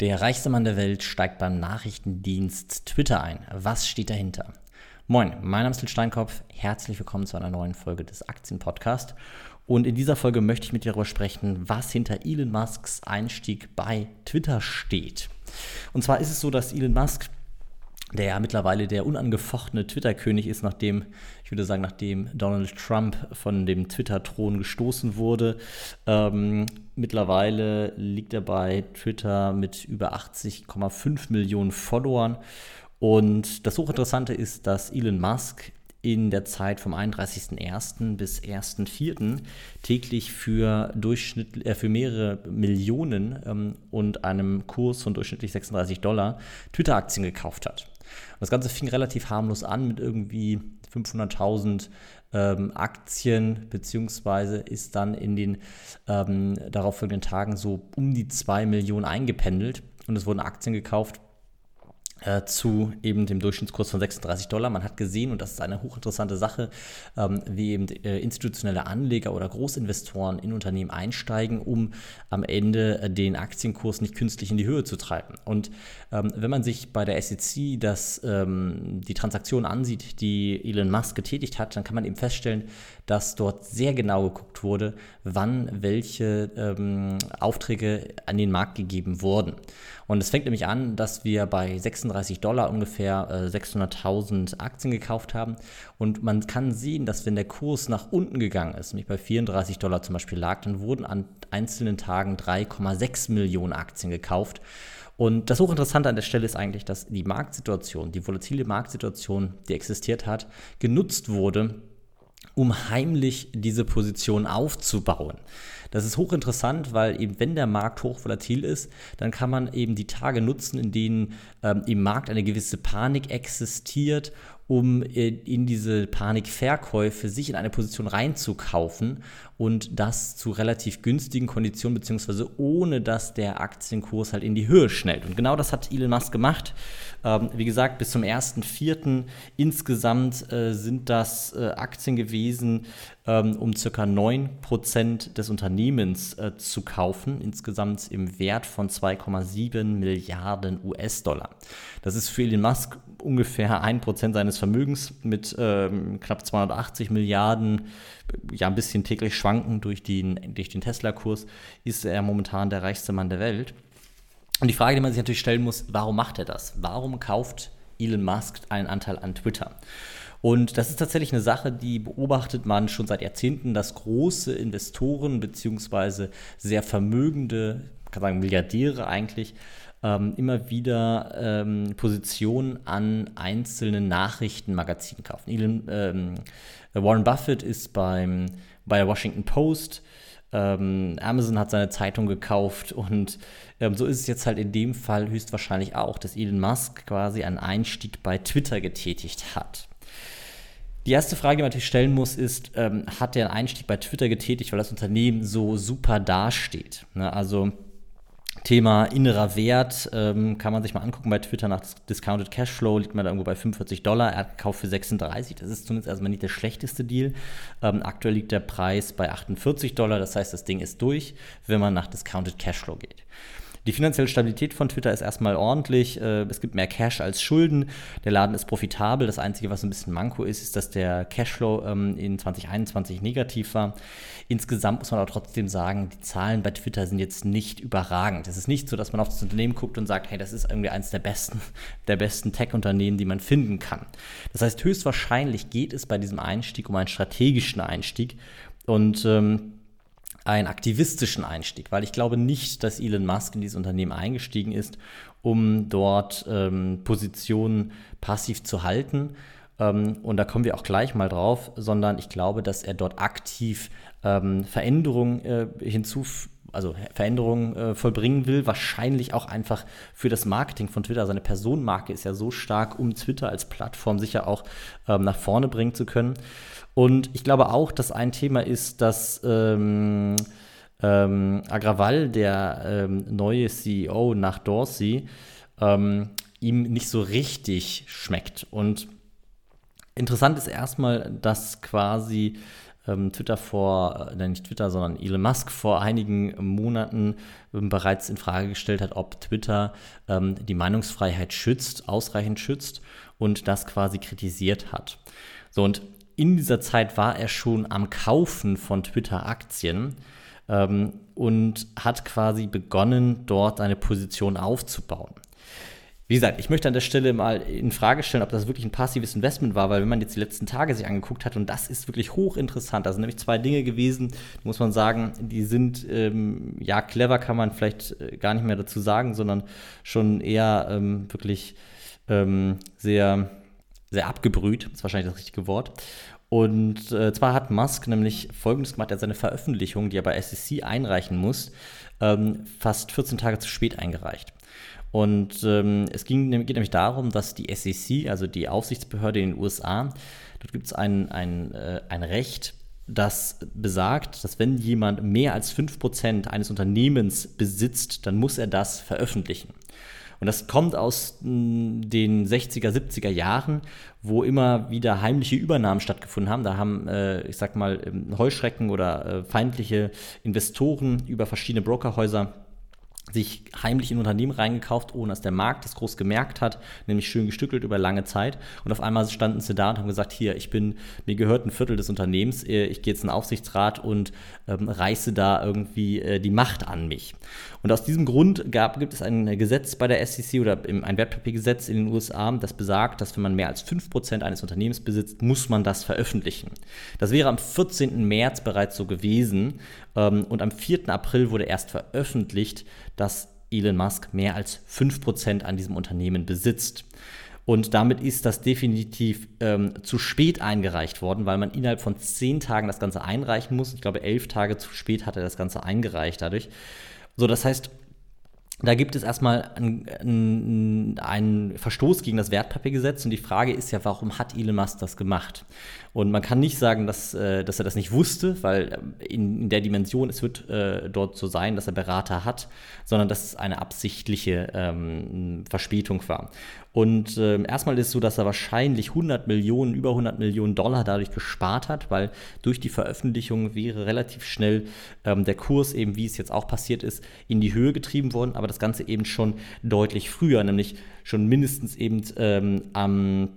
Der reichste Mann der Welt steigt beim Nachrichtendienst Twitter ein. Was steht dahinter? Moin, mein Name ist Lil Steinkopf. Herzlich willkommen zu einer neuen Folge des Aktienpodcasts. Und in dieser Folge möchte ich mit dir darüber sprechen, was hinter Elon Musks Einstieg bei Twitter steht. Und zwar ist es so, dass Elon Musk der ja mittlerweile der unangefochtene Twitter-König ist, nachdem, ich würde sagen, nachdem Donald Trump von dem Twitter-Thron gestoßen wurde. Ähm, mittlerweile liegt er bei Twitter mit über 80,5 Millionen Followern. Und das Hochinteressante ist, dass Elon Musk in der Zeit vom 31.01. bis 1.04. täglich für, Durchschnitt, äh, für mehrere Millionen ähm, und einem Kurs von durchschnittlich 36 Dollar Twitter-Aktien gekauft hat. Und das Ganze fing relativ harmlos an mit irgendwie 500.000 ähm, Aktien, beziehungsweise ist dann in den ähm, darauffolgenden Tagen so um die 2 Millionen eingependelt. Und es wurden Aktien gekauft äh, zu eben dem Durchschnittskurs von 36 Dollar. Man hat gesehen, und das ist eine hochinteressante Sache, ähm, wie eben äh, institutionelle Anleger oder Großinvestoren in Unternehmen einsteigen, um am Ende äh, den Aktienkurs nicht künstlich in die Höhe zu treiben. Und ähm, wenn man sich bei der SEC das, ähm, die Transaktion ansieht, die Elon Musk getätigt hat, dann kann man eben feststellen, dass dort sehr genau geguckt wurde, wann welche ähm, Aufträge an den Markt gegeben wurden. Und es fängt nämlich an, dass wir bei 36 Dollar ungefähr äh, 600.000 Aktien gekauft haben. Und man kann sehen, dass wenn der Kurs nach unten gegangen ist, nämlich bei 34 Dollar zum Beispiel lag, dann wurden an einzelnen Tagen 3,6 Millionen Aktien gekauft. Und das Hochinteressante an der Stelle ist eigentlich, dass die Marktsituation, die volatile Marktsituation, die existiert hat, genutzt wurde, um heimlich diese Position aufzubauen. Das ist hochinteressant, weil eben wenn der Markt hochvolatil ist, dann kann man eben die Tage nutzen, in denen ähm, im Markt eine gewisse Panik existiert um äh, in diese Panikverkäufe sich in eine Position reinzukaufen und das zu relativ günstigen Konditionen, beziehungsweise ohne dass der Aktienkurs halt in die Höhe schnellt. Und genau das hat Elon Musk gemacht. Ähm, wie gesagt, bis zum 1.4. insgesamt äh, sind das äh, Aktien gewesen, ähm, um circa 9% des Unternehmens äh, zu kaufen, insgesamt im Wert von 2,7 Milliarden US-Dollar. Das ist für Elon Musk ungefähr 1% seines Vermögens mit ähm, knapp 280 Milliarden, ja ein bisschen täglich schwanken durch den, durch den Tesla-Kurs, ist er momentan der reichste Mann der Welt. Und die Frage, die man sich natürlich stellen muss, warum macht er das? Warum kauft Elon Musk einen Anteil an Twitter? Und das ist tatsächlich eine Sache, die beobachtet man schon seit Jahrzehnten, dass große Investoren bzw. sehr vermögende, kann sagen Milliardäre eigentlich, ähm, immer wieder ähm, Positionen an einzelnen Nachrichtenmagazinen kaufen. Elon, ähm, Warren Buffett ist beim, bei der Washington Post. Ähm, Amazon hat seine Zeitung gekauft und ähm, so ist es jetzt halt in dem Fall höchstwahrscheinlich auch, dass Elon Musk quasi einen Einstieg bei Twitter getätigt hat. Die erste Frage, die man natürlich stellen muss, ist, ähm, hat der einen Einstieg bei Twitter getätigt, weil das Unternehmen so super dasteht? Ne? Also Thema innerer Wert ähm, kann man sich mal angucken bei Twitter nach Discounted Cashflow liegt man da irgendwo bei 45 Dollar. Er hat gekauft für 36. Das ist zumindest erstmal nicht der schlechteste Deal. Ähm, aktuell liegt der Preis bei 48 Dollar. Das heißt, das Ding ist durch, wenn man nach Discounted Cashflow geht. Die finanzielle Stabilität von Twitter ist erstmal ordentlich. Äh, es gibt mehr Cash als Schulden. Der Laden ist profitabel. Das Einzige, was ein bisschen Manko ist, ist, dass der Cashflow ähm, in 2021 negativ war. Insgesamt muss man aber trotzdem sagen, die Zahlen bei Twitter sind jetzt nicht überragend. Es ist nicht so, dass man auf das Unternehmen guckt und sagt, hey, das ist irgendwie eines der besten, der besten Tech-Unternehmen, die man finden kann. Das heißt, höchstwahrscheinlich geht es bei diesem Einstieg um einen strategischen Einstieg. Und ähm, einen aktivistischen Einstieg, weil ich glaube nicht, dass Elon Musk in dieses Unternehmen eingestiegen ist, um dort ähm, Positionen passiv zu halten. Ähm, und da kommen wir auch gleich mal drauf, sondern ich glaube, dass er dort aktiv ähm, Veränderungen äh, hinzufügt also Veränderungen äh, vollbringen will, wahrscheinlich auch einfach für das Marketing von Twitter. Seine Personenmarke ist ja so stark, um Twitter als Plattform sicher auch ähm, nach vorne bringen zu können. Und ich glaube auch, dass ein Thema ist, dass ähm, ähm, Agraval, der ähm, neue CEO nach Dorsey, ähm, ihm nicht so richtig schmeckt. Und interessant ist erstmal, dass quasi ähm, Twitter vor, äh, nicht Twitter, sondern Elon Musk vor einigen Monaten ähm, bereits in Frage gestellt hat, ob Twitter ähm, die Meinungsfreiheit schützt, ausreichend schützt und das quasi kritisiert hat. So, und in dieser Zeit war er schon am Kaufen von Twitter-Aktien ähm, und hat quasi begonnen, dort eine Position aufzubauen. Wie gesagt, ich möchte an der Stelle mal in Frage stellen, ob das wirklich ein passives Investment war, weil wenn man jetzt die letzten Tage sich angeguckt hat, und das ist wirklich hochinteressant, da sind nämlich zwei Dinge gewesen, muss man sagen, die sind, ähm, ja, clever kann man vielleicht äh, gar nicht mehr dazu sagen, sondern schon eher ähm, wirklich ähm, sehr, sehr abgebrüht, ist wahrscheinlich das richtige Wort. Und äh, zwar hat Musk nämlich Folgendes gemacht, er hat seine Veröffentlichung, die er bei SEC einreichen muss, ähm, fast 14 Tage zu spät eingereicht. Und ähm, es ging, geht nämlich darum, dass die SEC, also die Aufsichtsbehörde in den USA, dort gibt es ein, ein, äh, ein Recht, das besagt, dass wenn jemand mehr als 5% eines Unternehmens besitzt, dann muss er das veröffentlichen. Und das kommt aus mh, den 60er, 70er Jahren, wo immer wieder heimliche Übernahmen stattgefunden haben. Da haben, äh, ich sag mal, ähm, Heuschrecken oder äh, feindliche Investoren über verschiedene Brokerhäuser sich heimlich in Unternehmen reingekauft, ohne dass der Markt das groß gemerkt hat, nämlich schön gestückelt über lange Zeit. Und auf einmal standen sie da und haben gesagt, hier, ich bin, mir gehört ein Viertel des Unternehmens, äh, ich gehe jetzt in den Aufsichtsrat und ähm, reiße da irgendwie äh, die Macht an mich. Und aus diesem Grund gab, gibt es ein Gesetz bei der SEC oder ein Wertpapiergesetz in den USA, das besagt, dass wenn man mehr als 5% eines Unternehmens besitzt, muss man das veröffentlichen. Das wäre am 14. März bereits so gewesen und am 4. April wurde erst veröffentlicht, dass Elon Musk mehr als 5% an diesem Unternehmen besitzt. Und damit ist das definitiv ähm, zu spät eingereicht worden, weil man innerhalb von zehn Tagen das Ganze einreichen muss. Ich glaube, elf Tage zu spät hat er das Ganze eingereicht dadurch. So, das heißt, da gibt es erstmal einen, einen, Verstoß gegen das Wertpapiergesetz und die Frage ist ja, warum hat Elon Musk das gemacht? Und man kann nicht sagen, dass, äh, dass er das nicht wusste, weil äh, in, der Dimension, es wird äh, dort so sein, dass er Berater hat, sondern dass es eine absichtliche ähm, Verspätung war. Und äh, erstmal ist es so, dass er wahrscheinlich 100 Millionen, über 100 Millionen Dollar dadurch gespart hat, weil durch die Veröffentlichung wäre relativ schnell ähm, der Kurs, eben wie es jetzt auch passiert ist, in die Höhe getrieben worden, aber das Ganze eben schon deutlich früher, nämlich schon mindestens eben ähm, am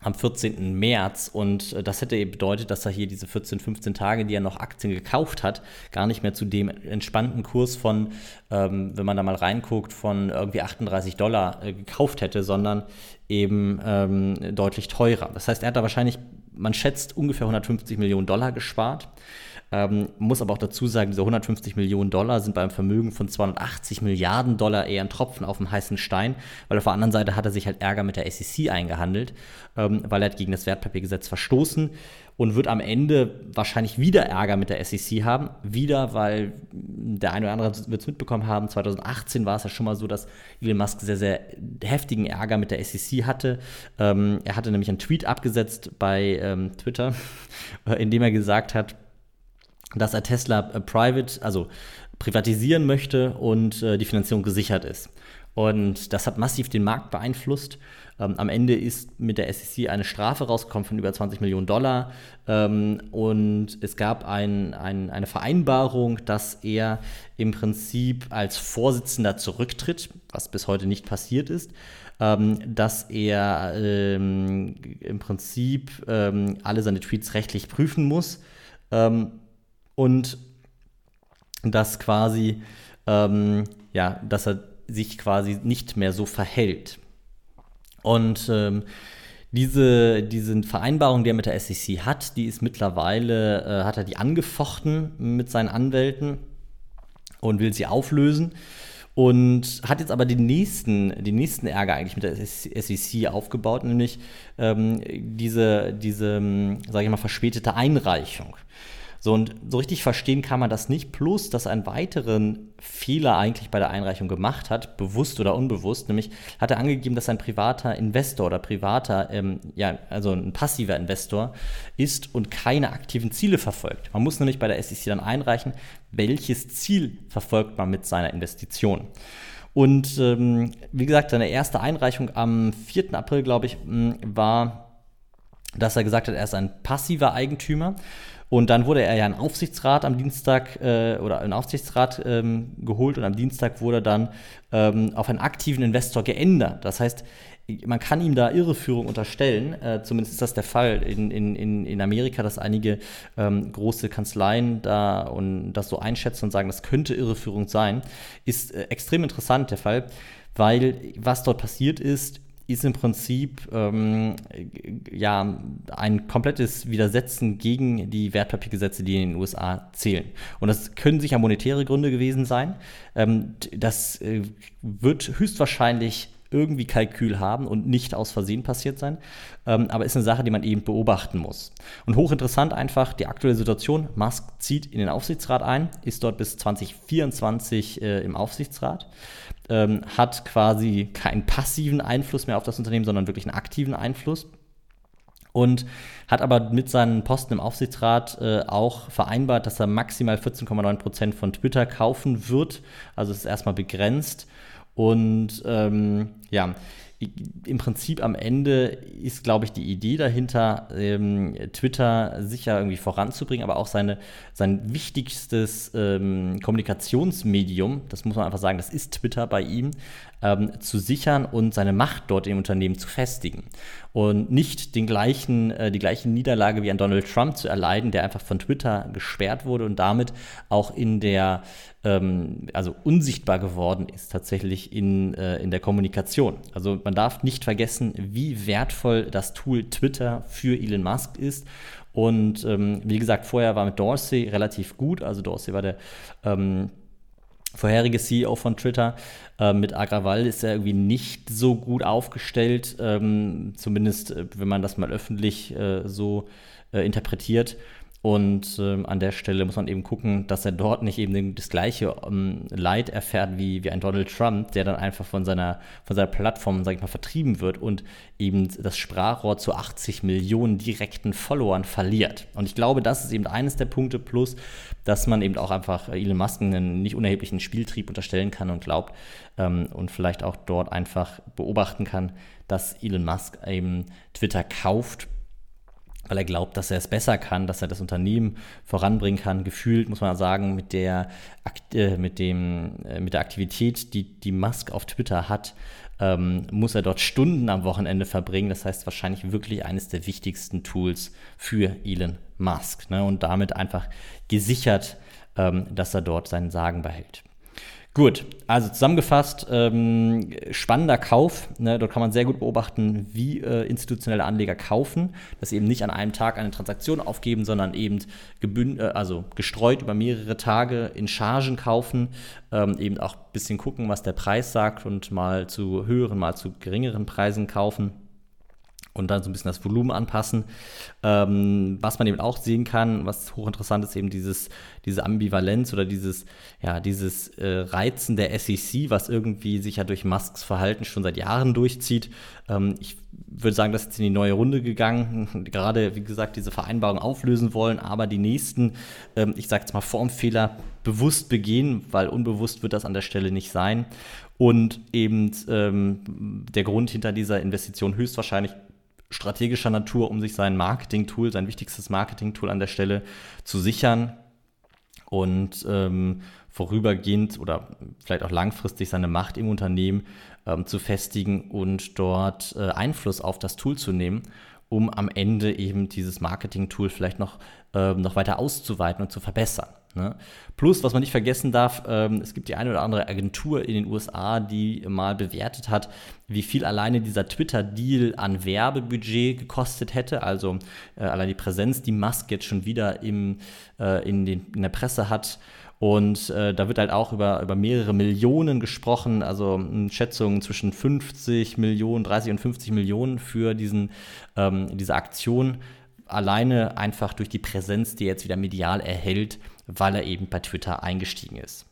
am 14. März und äh, das hätte bedeutet, dass er hier diese 14, 15 Tage, die er noch Aktien gekauft hat, gar nicht mehr zu dem entspannten Kurs von, ähm, wenn man da mal reinguckt, von irgendwie 38 Dollar äh, gekauft hätte, sondern eben ähm, deutlich teurer. Das heißt, er hat da wahrscheinlich, man schätzt, ungefähr 150 Millionen Dollar gespart. Ähm, muss aber auch dazu sagen, diese 150 Millionen Dollar sind beim Vermögen von 280 Milliarden Dollar eher ein Tropfen auf dem heißen Stein, weil auf der anderen Seite hat er sich halt Ärger mit der SEC eingehandelt, ähm, weil er hat gegen das Wertpapiergesetz verstoßen und wird am Ende wahrscheinlich wieder Ärger mit der SEC haben. Wieder, weil der eine oder andere wird es mitbekommen haben, 2018 war es ja schon mal so, dass Elon Musk sehr, sehr heftigen Ärger mit der SEC hatte. Ähm, er hatte nämlich einen Tweet abgesetzt bei ähm, Twitter, in dem er gesagt hat, dass er Tesla äh, private, also privatisieren möchte und äh, die Finanzierung gesichert ist. Und das hat massiv den Markt beeinflusst. Ähm, am Ende ist mit der SEC eine Strafe rausgekommen von über 20 Millionen Dollar. Ähm, und es gab ein, ein, eine Vereinbarung, dass er im Prinzip als Vorsitzender zurücktritt, was bis heute nicht passiert ist. Ähm, dass er ähm, im Prinzip ähm, alle seine Tweets rechtlich prüfen muss. Ähm, und dass quasi, ähm, ja, dass er sich quasi nicht mehr so verhält. Und ähm, diese, diese Vereinbarung, die er mit der SEC hat, die ist mittlerweile, äh, hat er die angefochten mit seinen Anwälten und will sie auflösen. Und hat jetzt aber den nächsten, den nächsten Ärger eigentlich mit der SEC aufgebaut, nämlich ähm, diese, diese, sage ich mal, verspätete Einreichung. So, und so richtig verstehen kann man das nicht. Plus, dass einen weiteren Fehler eigentlich bei der Einreichung gemacht hat, bewusst oder unbewusst. Nämlich hat er angegeben, dass ein privater Investor oder privater, ähm, ja, also ein passiver Investor ist und keine aktiven Ziele verfolgt. Man muss nämlich bei der SEC dann einreichen, welches Ziel verfolgt man mit seiner Investition. Und ähm, wie gesagt, seine erste Einreichung am 4. April, glaube ich, war, dass er gesagt hat, er ist ein passiver Eigentümer Und dann wurde er ja in Aufsichtsrat am Dienstag äh, oder in Aufsichtsrat ähm, geholt und am Dienstag wurde dann ähm, auf einen aktiven Investor geändert. Das heißt, man kann ihm da Irreführung unterstellen. Äh, zumindest ist das der Fall in, in, in Amerika, dass einige ähm, große Kanzleien da und das so einschätzen und sagen, das könnte Irreführung sein. Ist äh, extrem interessant der Fall, weil was dort passiert ist, ist im Prinzip ähm, ja ein komplettes Widersetzen gegen die Wertpapiergesetze, die in den USA zählen. Und das können sicher monetäre Gründe gewesen sein. Ähm, das äh, wird höchstwahrscheinlich irgendwie Kalkül haben und nicht aus Versehen passiert sein. Ähm, aber ist eine Sache, die man eben beobachten muss. Und hochinteressant einfach die aktuelle Situation. Musk zieht in den Aufsichtsrat ein, ist dort bis 2024 äh, im Aufsichtsrat, ähm, hat quasi keinen passiven Einfluss mehr auf das Unternehmen, sondern wirklich einen aktiven Einfluss und hat aber mit seinen Posten im Aufsichtsrat äh, auch vereinbart, dass er maximal 14,9 Prozent von Twitter kaufen wird. Also es ist erstmal begrenzt. Und ähm, ja, im Prinzip am Ende ist, glaube ich, die Idee dahinter, ähm, Twitter sicher irgendwie voranzubringen, aber auch seine, sein wichtigstes ähm, Kommunikationsmedium, das muss man einfach sagen, das ist Twitter bei ihm, ähm, zu sichern und seine Macht dort im Unternehmen zu festigen. Und nicht den gleichen, äh, die gleiche Niederlage wie an Donald Trump zu erleiden, der einfach von Twitter gesperrt wurde und damit auch in der, ähm, also unsichtbar geworden ist, tatsächlich in, äh, in der Kommunikation. Also man darf nicht vergessen, wie wertvoll das Tool Twitter für Elon Musk ist. Und ähm, wie gesagt, vorher war mit Dorsey relativ gut. Also Dorsey war der ähm, vorherige CEO von Twitter. Äh, mit Agrawal ist er irgendwie nicht so gut aufgestellt, ähm, zumindest äh, wenn man das mal öffentlich äh, so äh, interpretiert. Und ähm, an der Stelle muss man eben gucken, dass er dort nicht eben das gleiche ähm, Leid erfährt wie, wie ein Donald Trump, der dann einfach von seiner, von seiner Plattform, sag ich mal, vertrieben wird und eben das Sprachrohr zu 80 Millionen direkten Followern verliert. Und ich glaube, das ist eben eines der Punkte, plus, dass man eben auch einfach Elon Musk einen nicht unerheblichen Spieltrieb unterstellen kann und glaubt ähm, und vielleicht auch dort einfach beobachten kann, dass Elon Musk eben Twitter kauft weil er glaubt, dass er es besser kann, dass er das Unternehmen voranbringen kann. Gefühlt muss man sagen, mit der, äh, mit dem, äh, mit der Aktivität, die, die Musk auf Twitter hat, ähm, muss er dort Stunden am Wochenende verbringen. Das heißt wahrscheinlich wirklich eines der wichtigsten Tools für Elon Musk ne? und damit einfach gesichert, ähm, dass er dort seinen Sagen behält. Gut, also zusammengefasst, ähm, spannender Kauf. Ne? Dort kann man sehr gut beobachten, wie äh, institutionelle Anleger kaufen, dass sie eben nicht an einem Tag eine Transaktion aufgeben, sondern eben gebünd, äh, also gestreut über mehrere Tage in Chargen kaufen, ähm, eben auch ein bisschen gucken, was der Preis sagt und mal zu höheren, mal zu geringeren Preisen kaufen und dann so ein bisschen das Volumen anpassen. Ähm, was man eben auch sehen kann, was hochinteressant ist, eben dieses, diese Ambivalenz oder dieses, ja, dieses äh, Reizen der SEC, was irgendwie sich ja durch Musks Verhalten schon seit Jahren durchzieht. Ähm, ich würde sagen, das ist in die neue Runde gegangen. Gerade, wie gesagt, diese Vereinbarung auflösen wollen, aber die nächsten, ähm, ich sage jetzt mal, Formfehler bewusst begehen, weil unbewusst wird das an der Stelle nicht sein. Und eben ähm, der Grund hinter dieser Investition höchstwahrscheinlich strategischer Natur, um sich sein Marketing-Tool, sein wichtigstes Marketing-Tool an der Stelle zu sichern und ähm, vorübergehend oder vielleicht auch langfristig seine Macht im Unternehmen ähm, zu festigen und dort äh, Einfluss auf das Tool zu nehmen, um am Ende eben dieses Marketing-Tool vielleicht noch, äh, noch weiter auszuweiten und zu verbessern. Ne? Plus, was man nicht vergessen darf, ähm, es gibt die eine oder andere Agentur in den USA, die mal bewertet hat, wie viel alleine dieser Twitter-Deal an Werbebudget gekostet hätte. Also äh, allein die Präsenz, die Musk jetzt schon wieder im, äh, in, den, in der Presse hat. Und äh, da wird halt auch über, über mehrere Millionen gesprochen, also Schätzungen zwischen 50 Millionen, 30 und 50 Millionen für diesen, ähm, diese Aktion. Alleine einfach durch die Präsenz, die er jetzt wieder medial erhält, weil er eben bei Twitter eingestiegen ist.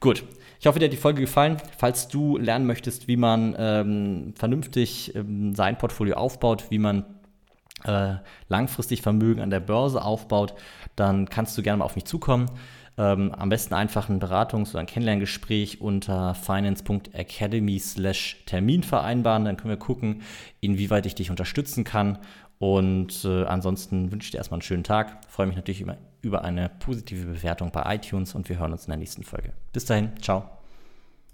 Gut, ich hoffe, dir hat die Folge gefallen. Falls du lernen möchtest, wie man ähm, vernünftig ähm, sein Portfolio aufbaut, wie man äh, langfristig Vermögen an der Börse aufbaut, dann kannst du gerne mal auf mich zukommen. Ähm, am besten einfach ein Beratungs- oder ein Kennenlerngespräch unter finance.academy/termin vereinbaren. Dann können wir gucken, inwieweit ich dich unterstützen kann Und äh, ansonsten wünsche ich dir erstmal einen schönen Tag. Freue mich natürlich über, über eine positive Bewertung bei iTunes und wir hören uns in der nächsten Folge. Bis dahin, ciao.